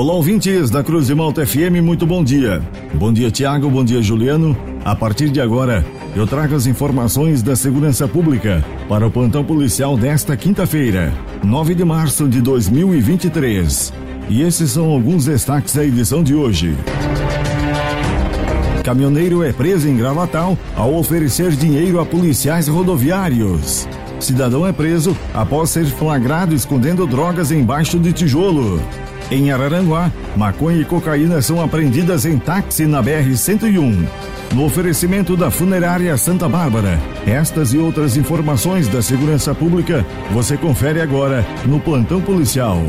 Olá, ouvintes da Cruz de Malta FM, muito bom dia. Bom dia, Tiago, bom dia, Juliano. A partir de agora, eu trago as informações da segurança pública para o plantão policial desta quinta-feira, 9 de março de 2023. E esses são alguns destaques da edição de hoje. Caminhoneiro é preso em Gravatal ao oferecer dinheiro a policiais rodoviários. Cidadão é preso após ser flagrado escondendo drogas embaixo de tijolo. Em Araranguá, maconha e cocaína são apreendidas em táxi na BR-101. No oferecimento da Funerária Santa Bárbara, estas e outras informações da segurança pública você confere agora no Plantão Policial.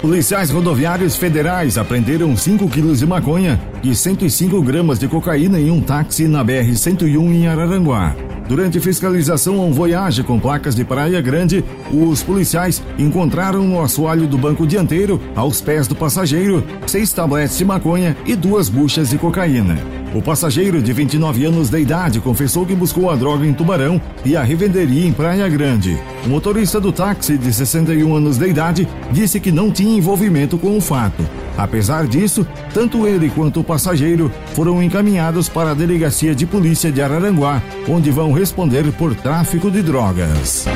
Policiais rodoviários federais apreenderam 5 quilos de maconha e 105 gramas de cocaína em um táxi na BR-101 em Araranguá. Durante fiscalização um Voyage com placas de Praia Grande, os policiais encontraram no assoalho do banco dianteiro, aos pés do passageiro, seis tabletes de maconha e duas buchas de cocaína. O passageiro de 29 anos de idade confessou que buscou a droga em Tubarão e a revenderia em Praia Grande. O motorista do táxi, de 61 anos de idade, disse que não tinha envolvimento com o fato. Apesar disso, tanto ele quanto o passageiro foram encaminhados para a delegacia de polícia de Araranguá, onde vão responder por tráfico de drogas.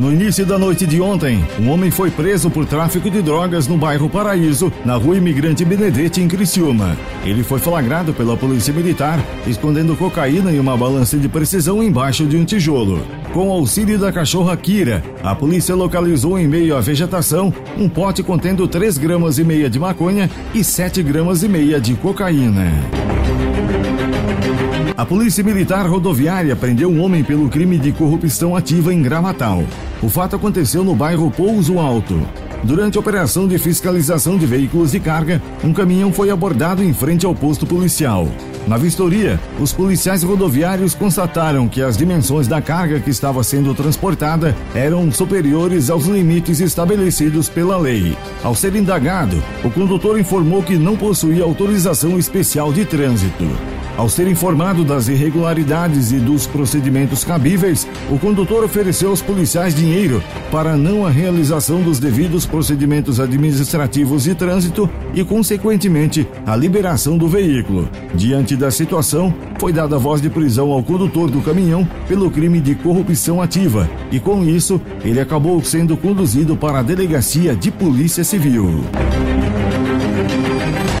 No início da noite de ontem, um homem foi preso por tráfico de drogas no bairro Paraíso, na rua Imigrante Benedete, em Criciúma. Ele foi flagrado pela Polícia Militar, escondendo cocaína e uma balança de precisão embaixo de um tijolo. Com auxílio da cachorra Kira, a polícia localizou em meio à vegetação um pote contendo 3 gramas e meia de maconha e 7 gramas e meia de cocaína. A Polícia Militar Rodoviária prendeu um homem pelo crime de corrupção ativa em Gravatal. O fato aconteceu no bairro Pouso Alto. Durante a operação de fiscalização de veículos de carga, um caminhão foi abordado em frente ao posto policial. Na vistoria, os policiais rodoviários constataram que as dimensões da carga que estava sendo transportada eram superiores aos limites estabelecidos pela lei. Ao ser indagado, o condutor informou que não possuía autorização especial de trânsito. Ao ser informado das irregularidades e dos procedimentos cabíveis, o condutor ofereceu aos policiais dinheiro para não a realização dos devidos procedimentos administrativos de trânsito e, consequentemente, a liberação do veículo. Diante da situação, foi dada voz de prisão ao condutor do caminhão pelo crime de corrupção ativa e, com isso, ele acabou sendo conduzido para a delegacia de Polícia Civil.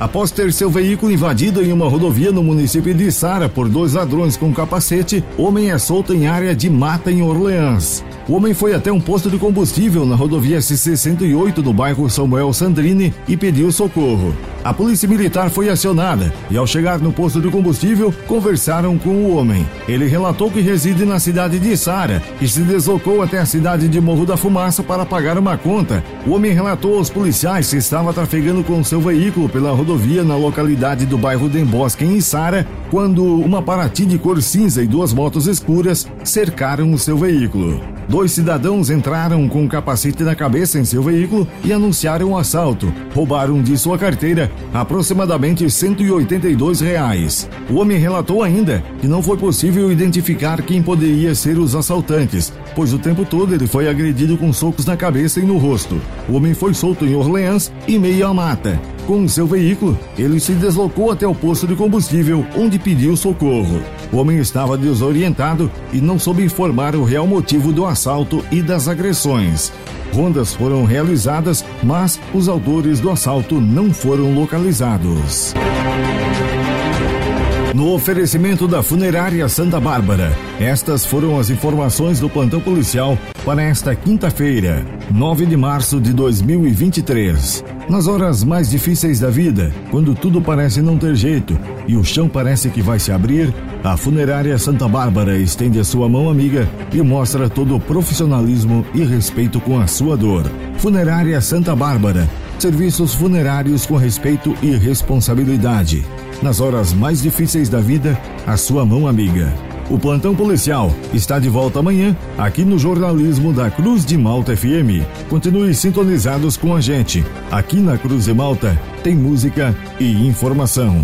Após ter seu veículo invadido em uma rodovia no município de Sara por dois ladrões com capacete, homem é solto em área de mata em Orleans. O homem foi até um posto de combustível na rodovia S-108 no bairro Samuel Sandrini e pediu socorro. A polícia militar foi acionada e, ao chegar no posto de combustível, conversaram com o homem. Ele relatou que reside na cidade de Sara e se deslocou até a cidade de Morro da Fumaça para pagar uma conta. O homem relatou aos policiais que estava trafegando com seu veículo pela rodovia na localidade do bairro Dembosque, em Sara, quando uma Paraty de cor cinza e duas motos escuras cercaram o seu veículo. Dois cidadãos entraram com um capacete na cabeça em seu veículo e anunciaram o um assalto. Roubaram de sua carteira aproximadamente 182 reais. O homem relatou ainda que não foi possível identificar quem poderia ser os assaltantes, pois o tempo todo ele foi agredido com socos na cabeça e no rosto. O homem foi solto em Orleans, em meio à mata. Com seu veículo, ele se deslocou até o posto de combustível, onde pediu socorro. O homem estava desorientado e não soube informar o real motivo do assalto e das agressões. Rondas foram realizadas, mas os autores do assalto não foram localizados. No oferecimento da Funerária Santa Bárbara, estas foram as informações do plantão policial para esta quinta-feira, 9 de março de 2023. Nas horas mais difíceis da vida, quando tudo parece não ter jeito e o chão parece que vai se abrir, a Funerária Santa Bárbara estende a sua mão amiga e mostra todo o profissionalismo e respeito com a sua dor. Funerária Santa Bárbara. Serviços funerários com respeito e responsabilidade nas horas mais difíceis da vida, a sua mão amiga. O plantão policial está de volta amanhã aqui no jornalismo da Cruz de Malta FM. Continue sintonizados com a gente. Aqui na Cruz de Malta tem música e informação.